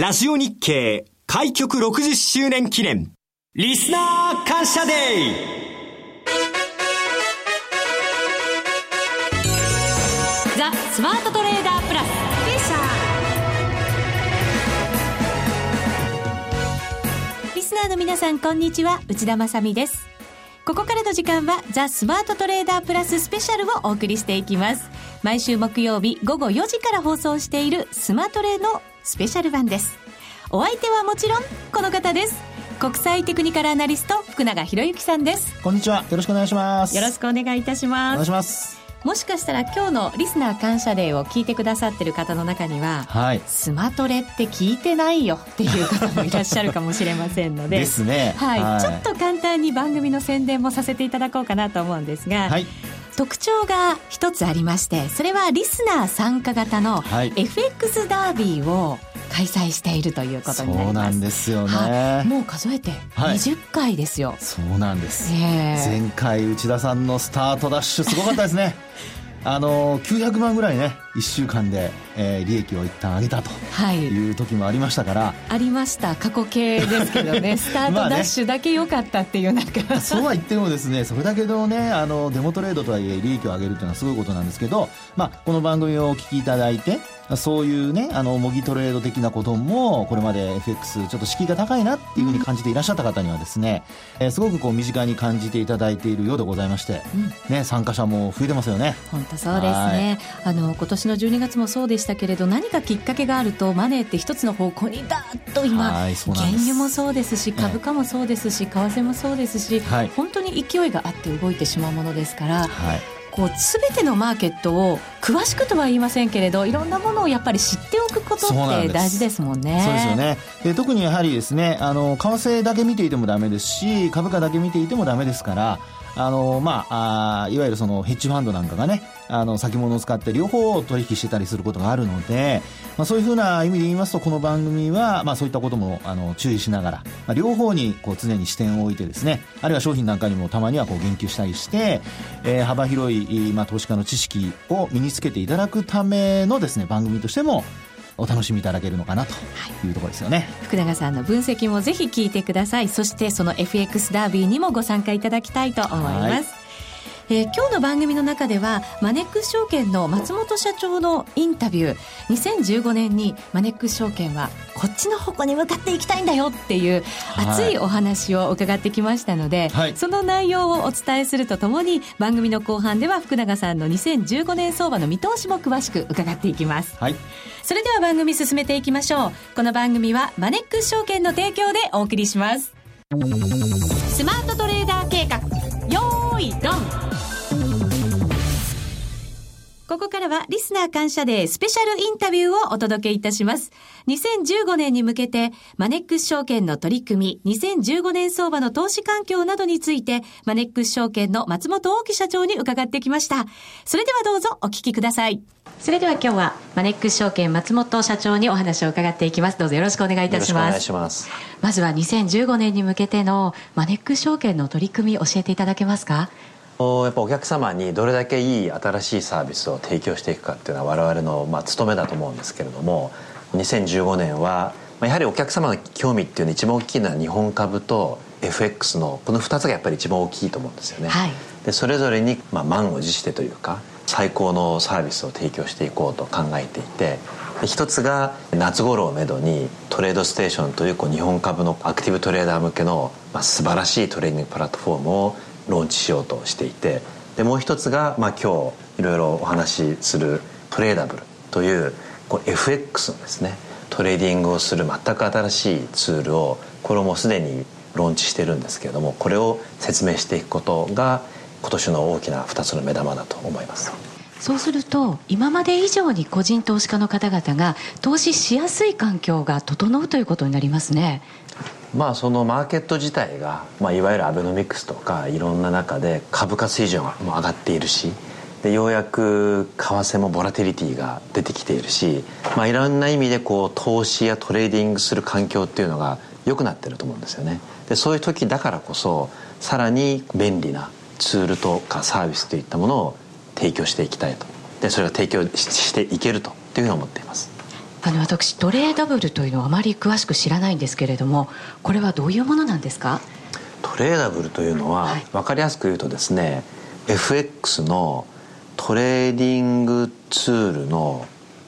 ラジオ日経開局60周年記念。リスナー感謝デーザ・スマートトレーダープラス。リスナーの皆さんこんにちは。内田まさです。ここからの時間はザ・スマートトレーダープラススペシャルをお送りしていきます。毎週木曜日午後4時から放送しているスマトレのスペシャル版です。お相手はもちろんこの方です。国際テクニカルアナリスト福永博之さんです。こんにちは。よろしくお願いします。よろしくお願いいたします。お願いします。もしかしたら今日のリスナー感謝デーを聞いてくださってる方の中には、はい、スマトレって聞いてないよっていう方もいらっしゃるかもしれませんので。ですね、はい、はい、ちょっと簡単に番組の宣伝もさせていただこうかなと思うんですが、はい、特徴が一つありましてそれはリスナー参加型の FX ダービーを開催しているということになります。そうなんですよね、もう数えて20回ですよ、はい、そうなんです、えー、前回内田さんのスタートダッシュすごかったですね。あの900万ぐらいね1週間で、えー、利益を一旦上げたとい。う時もありましたから、はい、ありました。過去形ですけどね。スタートダッシュだけ良かったっていうなんか。ね、そうは言ってもですねそれだけのねあのデモトレードとはいえ利益を上げるというのはすごいことなんですけど、まあ、この番組をお聞きいただいてそういうね、あの、模擬トレード的なことも、これまで FX ちょっと敷居が高いなっていうふうに感じていらっしゃった方にはですね、えー、すごくこう身近に感じていただいているようでございまして、うん、ね、参加者も増えてますよね。本当そうですね。あの、今年の12月もそうでしたけれど、何かきっかけがあると、マネーって一つの方向にダーッと今、原油もそうですし、株価もそうですし、為替もそうですし、はい、本当に勢いがあって動いてしまうものですから、はい。こう全てのマーケットを詳しくとは言いませんけれどいろんなものをやっぱり知っておくことって大事ですもんね。そうですよね。で特にやはりですねあの為替だけ見ていてもダメですし株価だけ見ていてもダメですからあの、まあ、あいわゆるそのヘッジファンドなんかがね、あの、先物を使って両方取引してたりすることがあるので、まあ、そういうふうな意味で言いますと、この番組は、まあ、そういったことも、あの、注意しながら、まあ、両方に、こう、常に視点を置いてですね、あるいは商品なんかにもたまには、こう、言及したりして、えー、幅広い、まあ、投資家の知識を身につけていただくためのですね、番組としても、お楽しみいただけるのかなとい。うところですよね、はい、福永さんの分析もぜひ聞いてください。そしてその FX ダービーにもご参加いただきたいと思います、えー、今日の番組の中ではマネックス証券の松本社長のインタビュー。2015年にマネックス証券はこっちの方向に向かっていきたいんだよっていう熱いお話を伺ってきましたので、はい、その内容をお伝えするとともに番組の後半では福永さんの2015年相場の見通しも詳しく伺っていきます、はい、それでは番組進めていきましょう。この番組はマネックス証券の提供でお送りします。スマートトレーダー計画。よーいドンここからはリスナー感謝デースペシャルインタビューをお届けいたします。2015年に向けてマネックス証券の取り組み、2015年相場の投資環境などについてマネックス証券の松本大木社長に伺ってきました。それではどうぞお聞きください。それでは今日はマネックス証券松本社長にお話を伺っていきます。どうぞよろしくお願いいたします。お願いします。まずは2015年に向けてのマネックス証券の取り組み教えていただけますか？やっぱお客様にどれだけいい新しいサービスを提供していくかっていうのは我々のまあ務めだと思うんですけれども2015年はやはりお客様の興味っていうのは一番大きいのは日本株と FX のこの2つがやっぱり一番大きいと思うんですよね、はい、でそれぞれにまあ満を持してというか最高のサービスを提供していこうと考えていて一つが夏頃をめどにトレードステーションというこう日本株のアクティブトレーダー向けのまあ素晴らしいトレーニングプラットフォームをローンチしようとしていてでもう一つが、まあ、今日いろいろお話しするトレーダブルというこう FX のですねトレーディングをする全く新しいツールをこれもすでにローンチしてるんですけれどもこれを説明していくことが今年の大きな2つの目玉だと思います。そうすると今まで以上に個人投資家の方々が投資しやすい環境が整うということになりますね。まあそのマーケット自体が、まあ、いわゆるアベノミクスとかいろんな中で株価水準も上がっているしでようやく為替もボラティリティが出てきているし、まあ、いろんな意味でこう投資やトレーディングする環境っていうのが良くなってると思うんですよね。でそういう時だからこそさらに便利なツールとかサービスといったものを提供していきたいと。でそれが提供していけるというふうに思っています。あの私トレーダブルというのはあまり詳しく知らないんですけれどもこれはどういうものなんですか？トレーダブルというのは、はい、分かりやすく言うとですね FX のトレーディングツールの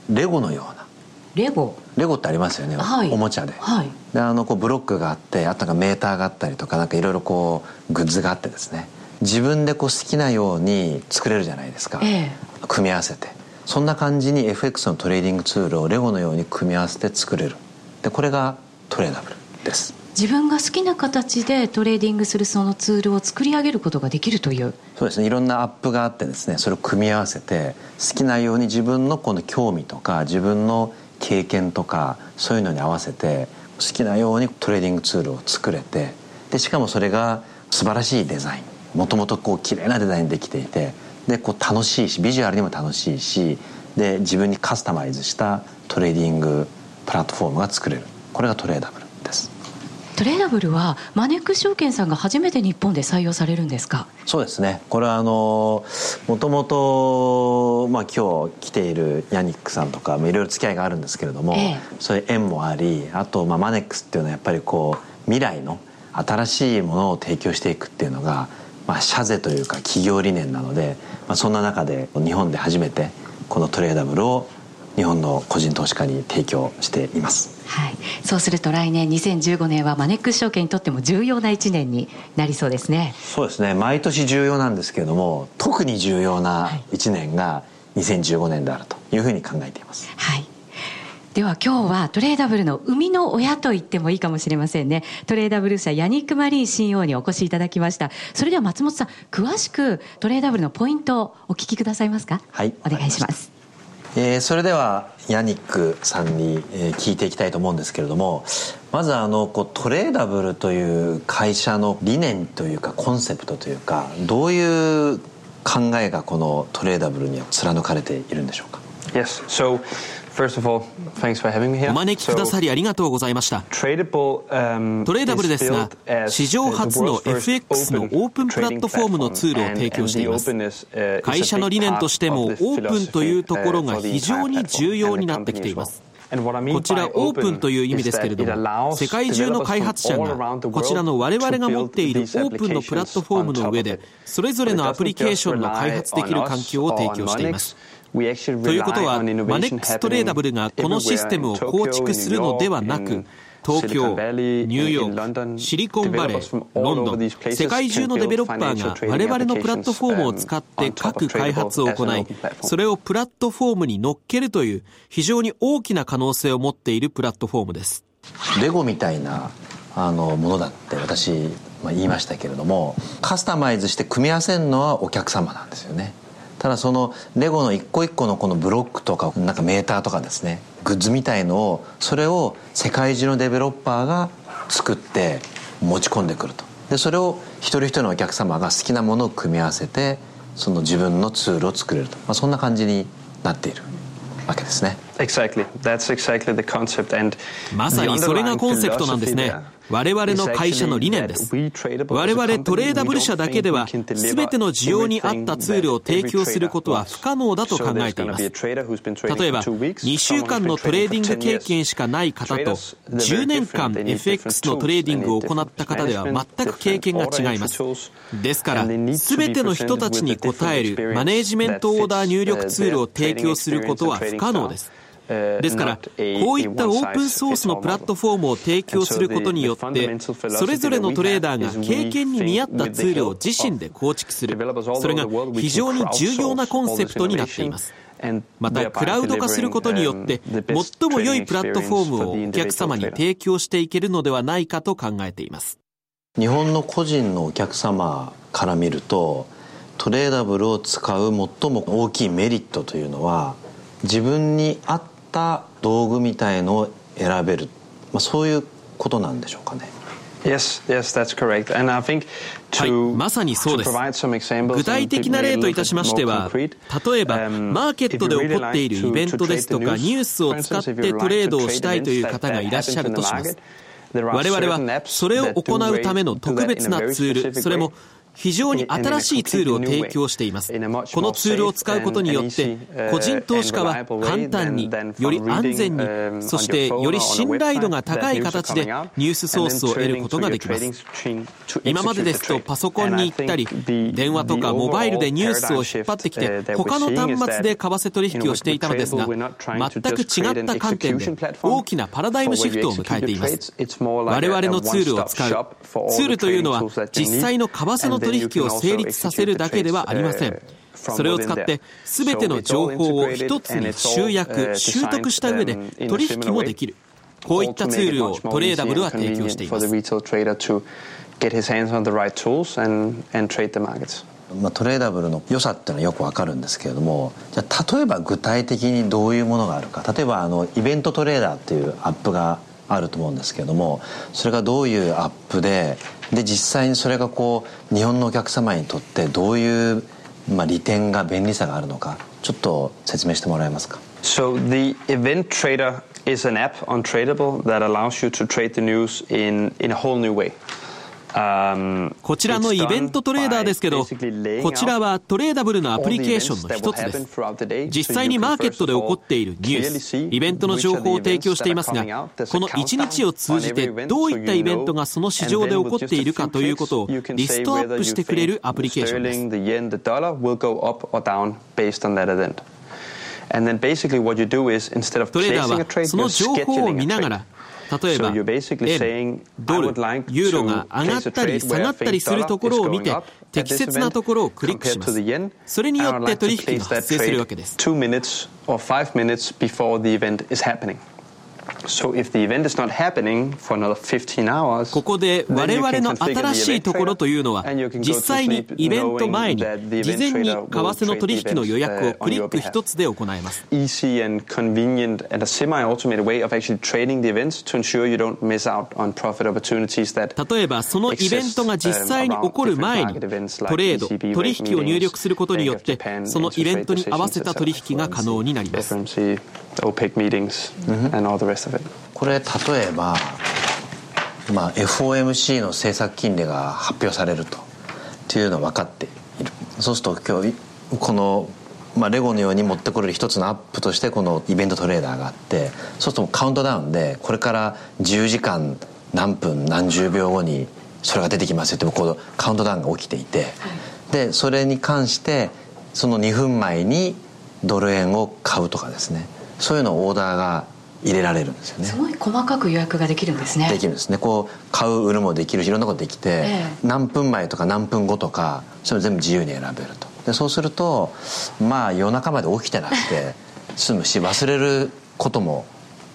レゴのようなレゴ？レゴってありますよね、はい、おもちゃで,、はい、であのこうブロックがあってあとがメーターがあったりとかなんかいろいろこうグッズがあってですね。自分でこう好きなように作れるじゃないですか、ええ、組み合わせてそんな感じに FX のトレーディングツールをレゴのように組み合わせて作れる。でこれがトレーダブルです。自分が好きな形でトレーディングするそのツールを作り上げることができるという。そうですね。いろんなアプがあってですねそれを組み合わせて好きなように自分のこの興味とか自分の経験とかそういうのに合わせて好きなようにトレーディングツールを作れてでしかもそれが素晴らしいデザイン。もともとこう綺麗なデザインできていてでこう楽しいしビジュアルにも楽しいしで自分にカスタマイズしたトレーディングプラットフォームが作れる。これがトレーダブルです。トレーダブルはマネックス証券さんが初めて日本で採用されるんですか？そうですね。これはあのもともと、まあ、今日来ているヤニックさんとかいろいろ付き合いがあるんですけれども、ええ、そういう縁もありあと、まあ、マネックスっていうのはやっぱりこう未来の新しいものを提供していくっていうのがまあ、社税というか企業理念なので、まあ、そんな中で日本で初めてこのトレーダブルを日本の個人投資家に提供しています、はい、そうすると来年2015年はマネックス証券にとっても重要な1年になりそうですね。そうですね。毎年重要なんですけれども特に重要な1年が2015年であるというふうに考えています、はいでは今日はトレーダブルの生みの親と言ってもいいかもしれませんね。トレーダブル社ヤニック・マリー CEO にお越しいただきました。それでは松本さん、詳しくトレーダブルのポイントをお聞きくださいますか？はい。お願いします。えー、それではヤニックさんに、えー、聞いていきたいと思うんですけれどもまずあのこうトレーダブルという会社の理念というかコンセプトというかどういう考えがこのトレーダブルには貫かれているんでしょうか？Yes, so お招きくださりありがとうございました。トレーダブルですが、史上初の FX のオープンプラットフォームのツールを提供しています。会社の理念としても、オープンというところが非常に重要になってきています。こちらオープンという意味ですけれども、世界中の開発者がこちらの我々が持っているオープンのプラットフォームの上で、それぞれのアプリケーションの開発できる環境を提供しています。ということは、マネックストレーダブルがこのシステムを構築するのではなく、東京、ニューヨーク、シリコンバレー、ロンドン、世界中のデベロッパーが我々のプラットフォームを使って各開発を行い、それをプラットフォームに乗っけるという非常に大きな可能性を持っているプラットフォームです。レゴみたいなあのものだって私、まあ、言いましたけれどもカスタマイズして組み合わせるのはお客様なんですよねただそのレゴの一個一個のこのブロックとかなんかメーターとかですねグッズみたいのをそれを世界中のデベロッパーが作って持ち込んでくるとでそれを一人一人のお客様が好きなものを組み合わせてその自分のツールを作れると、まあ、そんな感じになっているわけですね。まさにそれがコンセプトなんですね。我々の会社の理念です。我々トレーダブル社だけでは、すべての需要に合ったツールを提供することは不可能だと考えています。例えば、2週間のトレーディング経験しかない方と、10年間 FX のトレーディングを行った方では全く経験が違います。ですから、すべての人たちに応えるマネージメントオーダー入力ツールを提供することは不可能です。ですから、こういったオープンソースのプラットフォームを提供することによって、それぞれのトレーダーが経験に見合ったツールを自身で構築する。それが非常に重要なコンセプトになっています。また、クラウド化することによって、最も良いプラットフォームをお客様に提供していけるのではないかと考えています。日本の個人のお客様から見ると、トレーダブルを使う最も大きいメリットというのは、自分に合っった道具みたいのを選べる、まあ、そういうことなんでしょうかね。Yes, yes, that's correct. And I think はい、まさにそうです。具体的な例といたしましては、例えば、マーケットで起こっているイベントですとか、ニュースを使ってトレードをしたいという方がいらっしゃるとします。我々はそれを行うための特別なツール、それも非常に新しいツールを提供しています。このツールを使うことによって、個人投資家は簡単に、より安全に、そしてより信頼度が高い形でニュースソースを得ることができます。今までですとパソコンに行ったり、電話とかモバイルでニュースを引っ張ってきて、他の端末で為替取引をしていたのですが、全く違った観点で大きなパラダイムシフトを迎えています。我々のツールを使う。ツールというのは実際の為替の取引を成立させるだけではありません。それを使って、すべての情報を一つに集約、習得した上で取引もできる。こういったツールをトレーダブルは提供しています。まあ、トレーダブルの良さっていうのはよくわかるんですけれどもじゃあ例えば具体的にどういうものがあるか例えばあのイベントトレーダーっていうアップがあると思うんですけれどもそれがどういうアップでで実際にそれがこう日本のお客様にとってどういう、まあ、利点が便利さがあるのかちょっと説明してもらえますか So the event trader is an app on Tradable that allows you to trade the news in, in a whole new way. こちらのイベントトレーダーですけど、こちらはトレーダブルのアプリケーションの一つです。実際にマーケットで起こっているニュース、イベントの情報を提供していますが、この1日を通じてどういったイベントがその市場で起こっているかということをリストアップしてくれるアプリケーションです。トレーダーはその情報を見ながら例えば、円、ドル、ユーロが上がったり下がったりするところを見て、適切なところをクリックします。それによって取引が発生するわけです。ここでわれわれの新しいところというのは実際にイベント前に事前に為替の取り引きの予約をクリック１つで行えます例えばそのイベントが実際に起こる前にトレード取引を入力することによってそのイベントに合わせた取引が可能になります。これ例えば、まあ、FOMC の政策金利が発表されるとっていうのは分かっているそうすると今日この、まあ、レゴのように持ってこれる一つのアップとしてこのイベントトレーダーがあってそうするとカウントダウンでこれから10時間何分何十秒後にそれが出てきますよってこうカウントダウンが起きていて、でそれに関してその2分前にドル円を買うとかですねそういうのオーダーが入れられるんですよね。すごい細かく予約ができるんですね。できるんですね。こう買う売るもできるしいろんなことできて、ええ、何分前とか何分後とかそれ全部自由に選べると。でそうするとまあ夜中まで起きてなくて 済むし忘れることも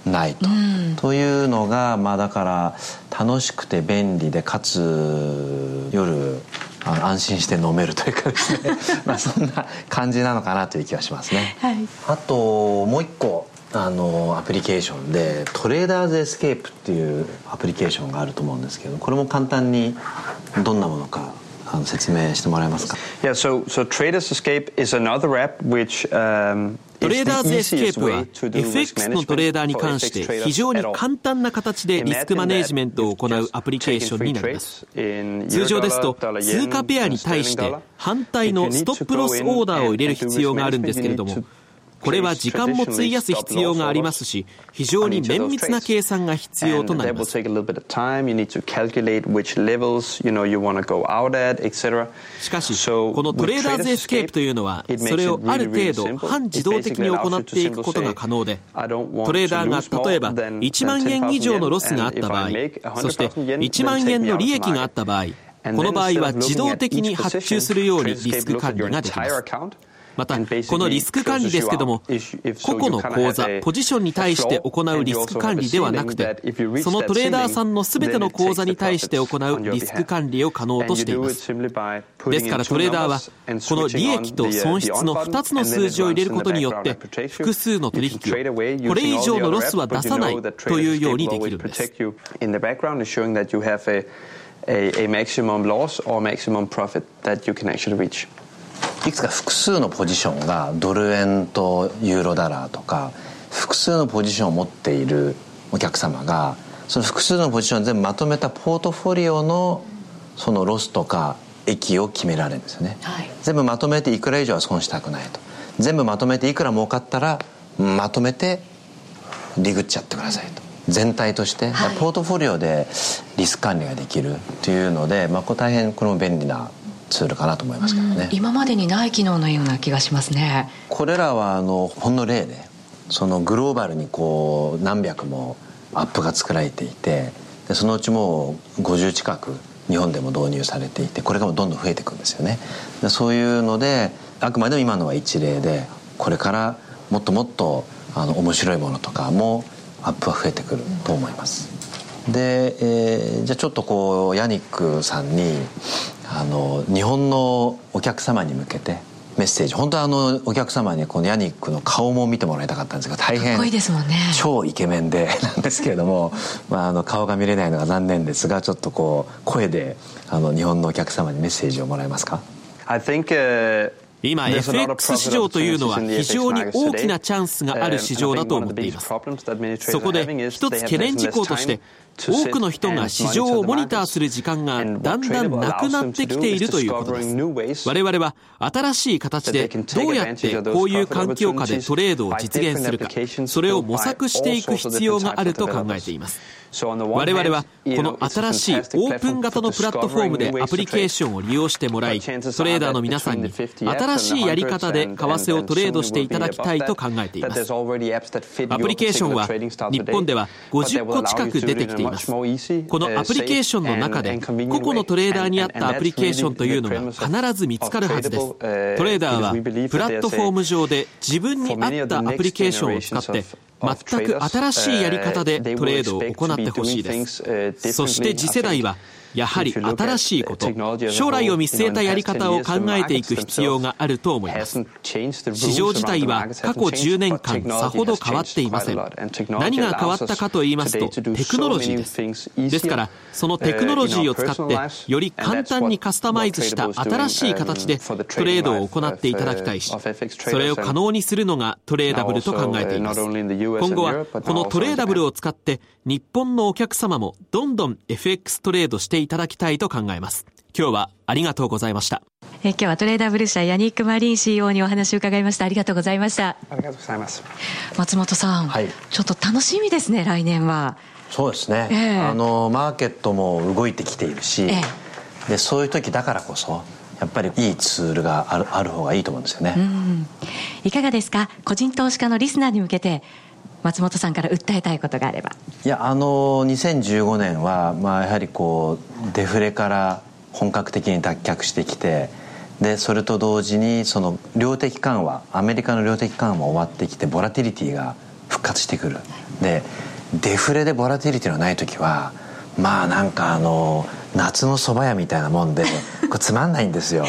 ないと、うん、というのがまあだから楽しくて便利でかつ夜安心して飲めるというかですね。まあそんな感じなのかなという気はしますね、はい、あともう一個あのアプリケーションでトレーダーズエスケープっていうアプリケーションがあると思うんですけどこれも簡単にどんなものかあの説明してもらえますか？Yeah, so, so Traders Escape is another app which、um, トレーダーズエスケープは FX のトレーダーに関して非常に簡単な形でリスクマネジメントを行うアプリケーションになります。通常ですと通貨ペアに対して反対のストップロスオーダーを入れる必要があるんですけれどもこれは時間も費やす必要がありますし、非常に綿密な計算が必要となります。しかし、このトレーダーズエスケープというのは、それをある程度半自動的に行っていくことが可能で、トレーダーが例えば1万円以上のロスがあった場合、そして1万円の利益があった場合、この場合は自動的に発注するようにリスク管理ができます。また、このリスク管理ですけども、個々の口座、ポジションに対して行うリスク管理ではなくて、そのトレーダーさんのすべての口座に対して行うリスク管理を可能としています。ですからトレーダーは、この利益と損失の2つの数字を入れることによって、複数の取引を、これ以上のロスは出さないというようにできるんです。a, a maximum loss or maximum profit that you can actually reach. いくつか複数のポジションがドル円とユーロダラーとか複数のポジションを持っているお客様がその複数のポジションを全部まとめたポートフォリオのそのロスとか益を決められるんですよね、はい、全部まとめていくら以上は損したくないと。全部まとめていくら儲かったらまとめてリグっちゃってくださいと。全体として、はい、ポートフォリオでリスク管理ができるというので、まあ、大変これも便利なツールかなと思いますけどね。今までにない機能のような気がしますね。これらはあのほんの例でそのグローバルにこう何百もアップが作られていてでそのうちもう50近く日本でも導入されていてこれがどんどん増えていくんですよね。でそういうのであくまでも今のは一例でこれからもっともっとあの面白いものとかもアップは増えてくると思います。で、えー、じゃあちょっとこうヤニックさんにあの日本のお客様に向けてメッセージ。本当はあのお客様にこのヤニックの顔も見てもらいたかったんですが大変超イケメンで なんですけれども、まあ、あの顔が見れないのが残念ですがちょっとこう声であの日本のお客様にメッセージをもらえますか？I think、uh 今 FX 市場というのは非常に大きなチャンスがある市場だと思っています。そこで一つ懸念事項として多くの人が市場をモニターする時間がだんだんなくなってきているということです。我々は新しい形でどうやってこういう環境下でトレードを実現するかそれを模索していく必要があると考えています。我々はこの新しいオープン型のプラットフォームでアプリケーションを利用してもらいトレーダーの皆さんに新しいやり方で為替をトレードしていただきたいと考えています。アプリケーションは日本では50個近く出てきています。このアプリケーションの中で個々のトレーダーに合ったアプリケーションというのが必ず見つかるはずです。トレーダーはプラットフォーム上で自分に合ったアプリケーションを使って全く新しいやり方でトレードを行ってほしいです。そして次世代はやはり新しいこと、将来を見据えたやり方を考えていく必要があると思います。市場自体は過去10年間さほど変わっていません。何が変わったかと言いますと、テクノロジーです。ですから、そのテクノロジーを使って、より簡単にカスタマイズした新しい形でトレードを行っていただきたいし、それを可能にするのがトレーダブルと考えています。今後は、このトレーダブルを使って、日本のお客様もどんどん FX トレードしていただきたいと考えます。今日はありがとうございました。え今日はトレーダーブル社ヤニック・マリン CEO にお話を伺いました。ありがとうございました。ありがとうございます。松本さん、はい、ちょっと楽しみですね、来年は。そうですね。えー、あの、マーケットも動いてきているし、えー、で、そういう時だからこそ、やっぱりいいツールがあるある方がいいと思うんですよね。いかがですか？個人投資家のリスナーに向けて松本さんから訴えたいことがあれば。いやあの2015年は、まあ、やはりこうデフレから本格的に脱却してきてでそれと同時にその量的緩和アメリカの量的緩和も終わってきてボラティリティが復活してくる。でデフレでボラティリティのない時はまあなんかあの夏の蕎麦屋みたいなもんでこれつまんないんですよ。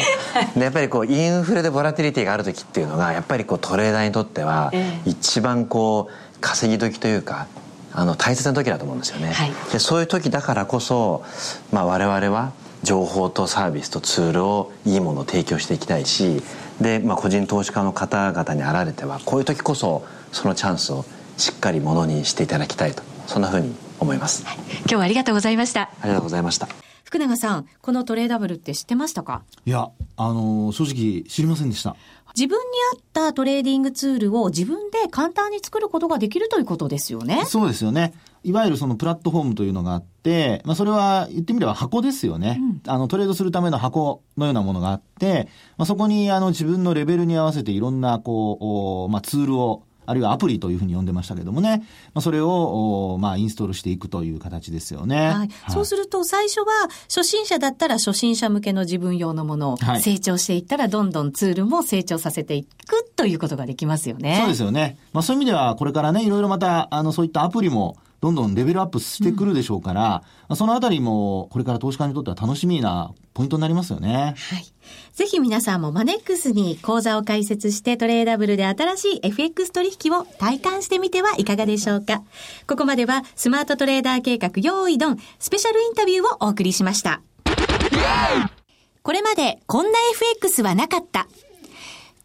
でやっぱりこうインフレでボラティリティがある時っていうのがやっぱりこうトレーダーにとっては一番こう稼ぎ時というかあの大切な時だと思うんですよね、はい、でそういう時だからこそ、まあ、我々は情報とサービスとツールをいいものを提供していきたいしで、まあ、個人投資家の方々にあられてはこういう時こそそのチャンスをしっかりものにしていただきたいとそんなふうに思います、はい、今日はありがとうございました。ありがとうございました。福永さんこのトレーダブルって知ってましたか？いやあの正直知りませんでした自分に合ったトレーディングツールを自分で簡単に作ることができるということですよね。そうですよね。いわゆるそのプラットフォームというのがあって、まあそれは言ってみれば箱ですよね。うん、あのトレードするための箱のようなものがあって、まあそこにあの自分のレベルに合わせていろんなこう、まあツールをあるいはアプリというふうに呼んでましたけどもね、まあ、それを、まあ、インストールしていくという形ですよね。はい。そうすると、最初は、初心者だったら初心者向けの自分用のものを、成長していったら、どんどんツールも成長させていくということができますよね。そうですよね。まあ、そういう意味では、これからね、いろいろまた、あの、そういったアプリも、どんどんレベルアップしてくるでしょうから、うん、そのあたりも、これから投資家にとっては楽しみなポイントになりますよね。はい。ぜひ皆さんもマネックスに講座を開設してトレーダブルで新しい FX 取引を体感してみてはいかがでしょうか。ここまではスマートトレーダー計画用意ドンスペシャルインタビューをお送りしました。これまでこんな FX はなかった。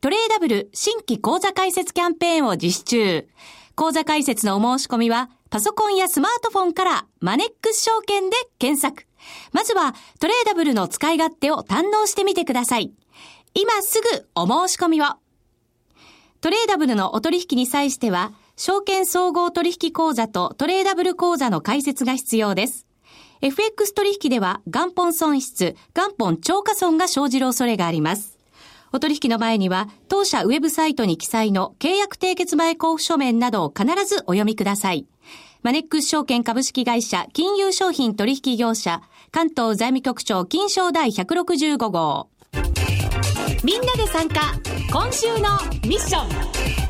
トレーダブル新規講座開設キャンペーンを実施中。講座開設のお申し込みは、パソコンやスマートフォンからマネックス証券で検索。まずは、トレーダブルの使い勝手を堪能してみてください。今すぐお申し込みを。トレーダブルのお取引に際しては、証券総合取引口座とトレーダブル口座の開設が必要です。FX 取引では元本損失、元本超過損が生じる恐れがあります。お取引の前には、当社ウェブサイトに記載の契約締結前交付書面などを必ずお読みください。マネックス証券株式会社金融商品取引業者関東財務局長金賞第165号。みんなで参加今週のミッション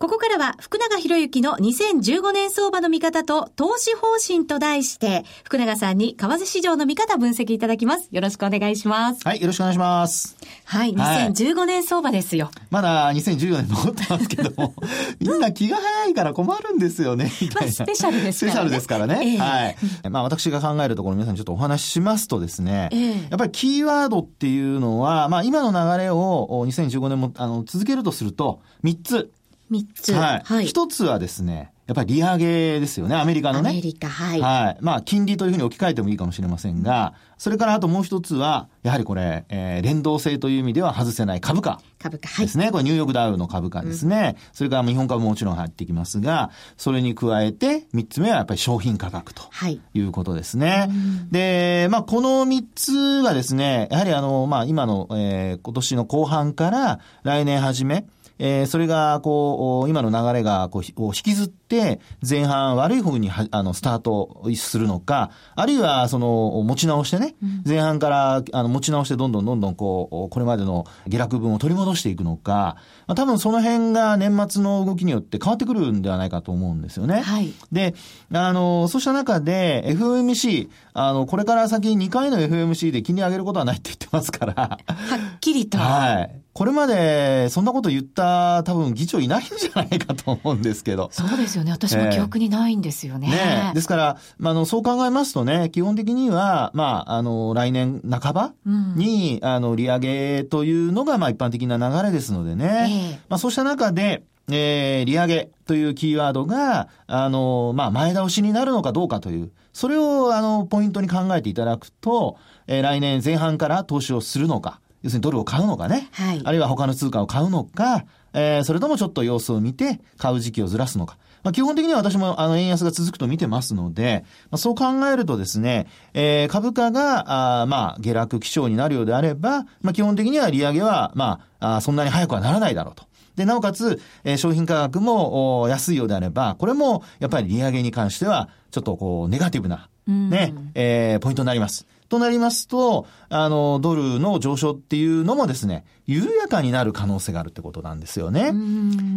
ここからは福永博之の2015年相場の見方と投資方針と題して、福永さんに為替市場の見方分析いただきます。よろしくお願いします。はい、よろしくお願いします。はい、2015年相場ですよ。まだ2014年残ってますけども、みんな気が早いから困るんですよね、まあ、スペシャルですからね。スペシャルですからね。えー、はい。まあ私が考えるところ皆さんちょっとお話ししますとですね、えー、やっぱりキーワードっていうのは、まあ今の流れを2015年もあの続けるとすると、3つ。三つ。はい。一、はい、つはですね、やっぱり利上げですよね、アメリカのね。アメリカ、はい。はい。まあ、金利というふうに置き換えてもいいかもしれませんが、それからあともう一つは、やはりこれ、えー、連動性という意味では外せない株価。株価、はい。ですね。これニューヨークダウの株価ですね。うん、それから日本株ももちろん入ってきますが、それに加えて、三つ目はやっぱり商品価格と。はい。いうことですね。はい、で、まあ、この三つがですね、やはりあの、まあ、今の、えー、今年の後半から来年初め、えー、それが、こう、今の流れが、こう、引きずって、前半悪い方には、あの、スタートするのか、あるいは、その、持ち直してね、前半から、あの、持ち直して、どんどんどんどん、こう、これまでの下落分を取り戻していくのか、まあ、多分その辺が年末の動きによって変わってくるんではないかと思うんですよね。はい。で、あの、そうした中で、FOMC、あの、これから先2回の FOMC で金利上げることはないって言ってますから。はっきりと。はい。これまでそんなこと言った多分議長いないんじゃないかと思うんですけど。そうですよね。私も記憶にないんですよね。えー、ねですから、まあ、あの、そう考えますとね、基本的には、まあ、あの、来年半ばに、うん、あの、利上げというのが、まあ、一般的な流れですのでね。えー、まあ、そうした中で、えー、利上げというキーワードが、あの、まあ、前倒しになるのかどうかという、それを、あの、ポイントに考えていただくと、えー、来年前半から投資をするのか、要するにドルを買うのかね。はい。あるいは他の通貨を買うのか、えー、それともちょっと様子を見て買う時期をずらすのか。まあ、基本的には私もあの円安が続くと見てますので、まあ、そう考えるとですね、えー、株価が、あまあ、下落基調になるようであれば、まあ、基本的には利上げは、まあ、あそんなに早くはならないだろうと。で、なおかつ、えー、商品価格も安いようであれば、これもやっぱり利上げに関しては、ちょっとこう、ネガティブな、ね、えー、ポイントになります。となりますと、あの、ドルの上昇っていうのもですね、緩やかになる可能性があるってことなんですよね。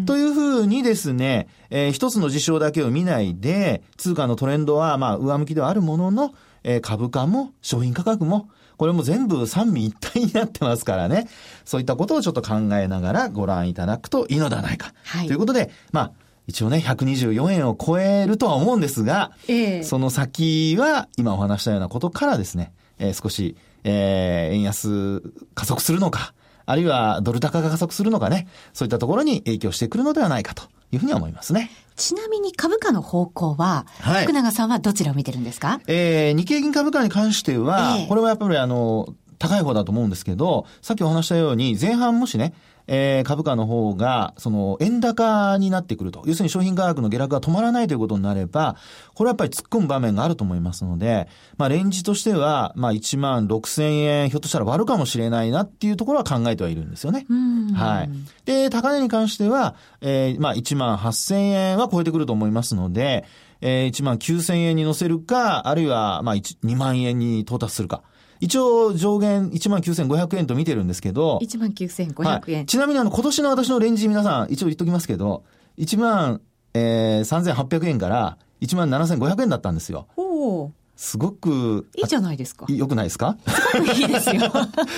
というふうにですね、えー、一つの事象だけを見ないで、通貨のトレンドは、まあ、上向きではあるものの、えー、株価も商品価格も、これも全部三位一体になってますからね。そういったことをちょっと考えながらご覧いただくといいのではないか。はい、ということで、まあ、一応ね、124円を超えるとは思うんですが、えー、その先は、今お話したようなことからですね、えー、少し、えー、円安加速するのか、あるいはドル高が加速するのかね、そういったところに影響してくるのではないかというふうに思いますね。ちなみに株価の方向は、はい、福永さんはどちらを見てるんですか？えー、日経銀株価に関しては、えー、これはやっぱりあの、高い方だと思うんですけど、さっきお話したように、前半もしね、えー、株価の方が、その、円高になってくると。要するに商品価格の下落が止まらないということになれば、これはやっぱり突っ込む場面があると思いますので、まあ、レンジとしては、まあ、1万6千円、ひょっとしたら割るかもしれないなっていうところは考えてはいるんですよね。はい。で、高値に関しては、えー、まあ、1万8千円は超えてくると思いますので、えー、1万9千円に乗せるか、あるいは、まあ、2万円に到達するか。一応上限1万9500円と見てるんですけど。1万9500円。はい、ちなみにあの今年の私のレンジ皆さん一応言っときますけど、1万、えー、3800円から1万7500円だったんですよ。おすごく。いいじゃないですか。よくないですか？すごくいいですよ。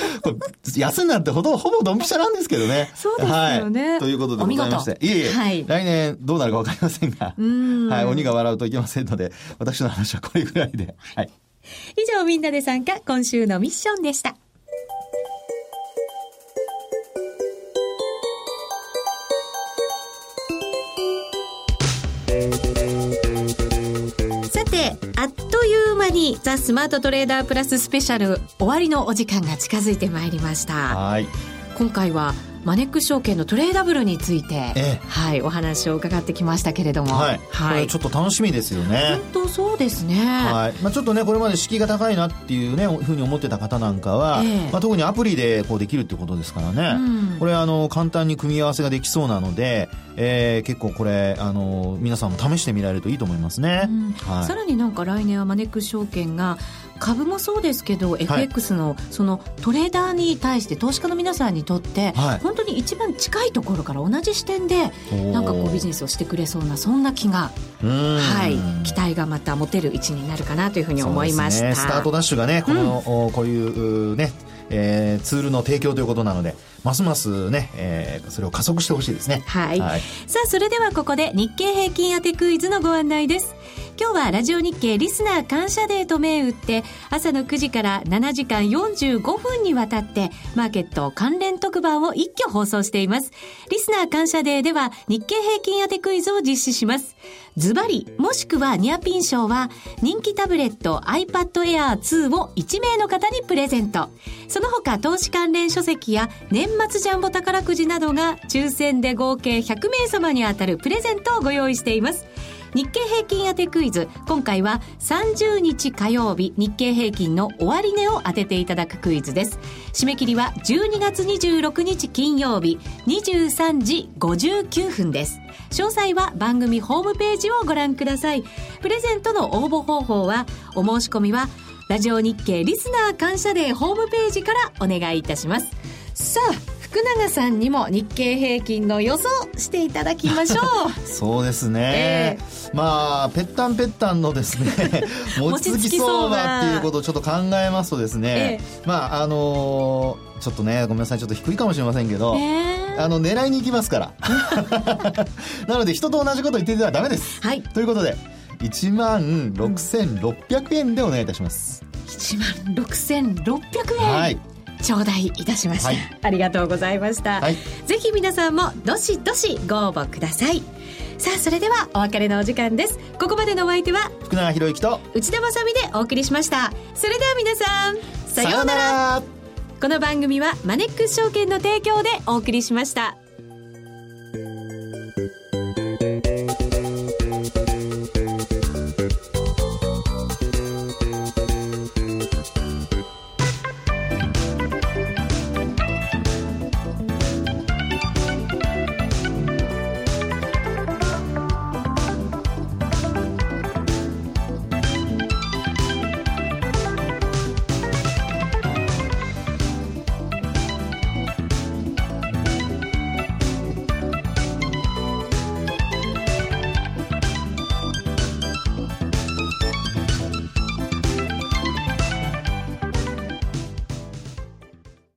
安になってほど、ほぼドンピシャなんですけどね。そうですよね。はい、ということでございまして。いえいえ、はい、来年どうなるかわかりませんが。はい、鬼が笑うといけませんので、私の話はこれぐらいで。はい。以上みんなで参加今週のミッションでした。さて、あっという間にザ・スマートトレーダープラススペシャル終わりのお時間が近づいてまいりました。はい。今回はマネックス証券のトレーダブルについて、ええ、はい、お話を伺ってきましたけれども、はい、はい、ちょっと楽しみですよね。本当そうですね。はい、まあちょっとねこれまで敷居が高いなっていうねふうに思ってた方なんかは、え、まあ特にアプリでこうできるってことですからね、うん、これあの簡単に組み合わせができそうなので、えー、結構これあの皆さんも試してみられるといいと思いますね。うん、はい、さらになんか来年はマネックス証券が株もそうですけど、FX のそのトレーダーに対して投資家の皆さんにとって、はい、本当に一番近いところから同じ視点でなんかこうビジネスをしてくれそうなそんな気が、はい、期待がまた持てる位置になるかなというふうに思いました、ね、スタートダッシュがねこの、うん、こういうねえー、ツールの提供ということなので、ますますね、えー、それを加速してほしいですね。はい。はい、さあ、それではここで日経平均当てクイズのご案内です。今日はラジオ日経リスナー感謝デーと銘打って朝の9時から7時間45分にわたってマーケット関連特番を一挙放送しています。リスナー感謝デーでは日経平均当てクイズを実施します。ズバリ、もしくはニアピン賞は人気タブレット iPad Air 2を1名の方にプレゼント。その他投資関連書籍や年末ジャンボ宝くじなどが抽選で合計100名様に当たるプレゼントをご用意しています。日経平均当てクイズ。今回は30日火曜日日経平均の終値を当てていただくクイズです。締め切りは12月26日金曜日23時59分です。詳細は番組ホームページをご覧ください。プレゼントの応募方法はお申し込みはラジオ日経リスナー感謝デーホームページからお願いいたします。さあ福永さんにも日経平均の予想していただきましょう。そうですね、えー、まあぺったんぺったんのですね 持ちつき相場っていうことをちょっと考えますとですね、えー、まああのー、ちょっとねごめんなさいちょっと低いかもしれませんけど、え。ー、あの狙いに行きますから。なので人と同じこと言っててはダメです、はい、ということで1万6600円でお願いいたします、1万6600円。はい頂戴いたしました、はい、ありがとうございました、はい、ぜひ皆さんもどしどしご応募ください。さあそれではお別れのお時間です。ここまでのお相手は福永博之と内田まさみでお送りしました。それでは皆さんさようなら。この番組はマネックス証券の提供でお送りしました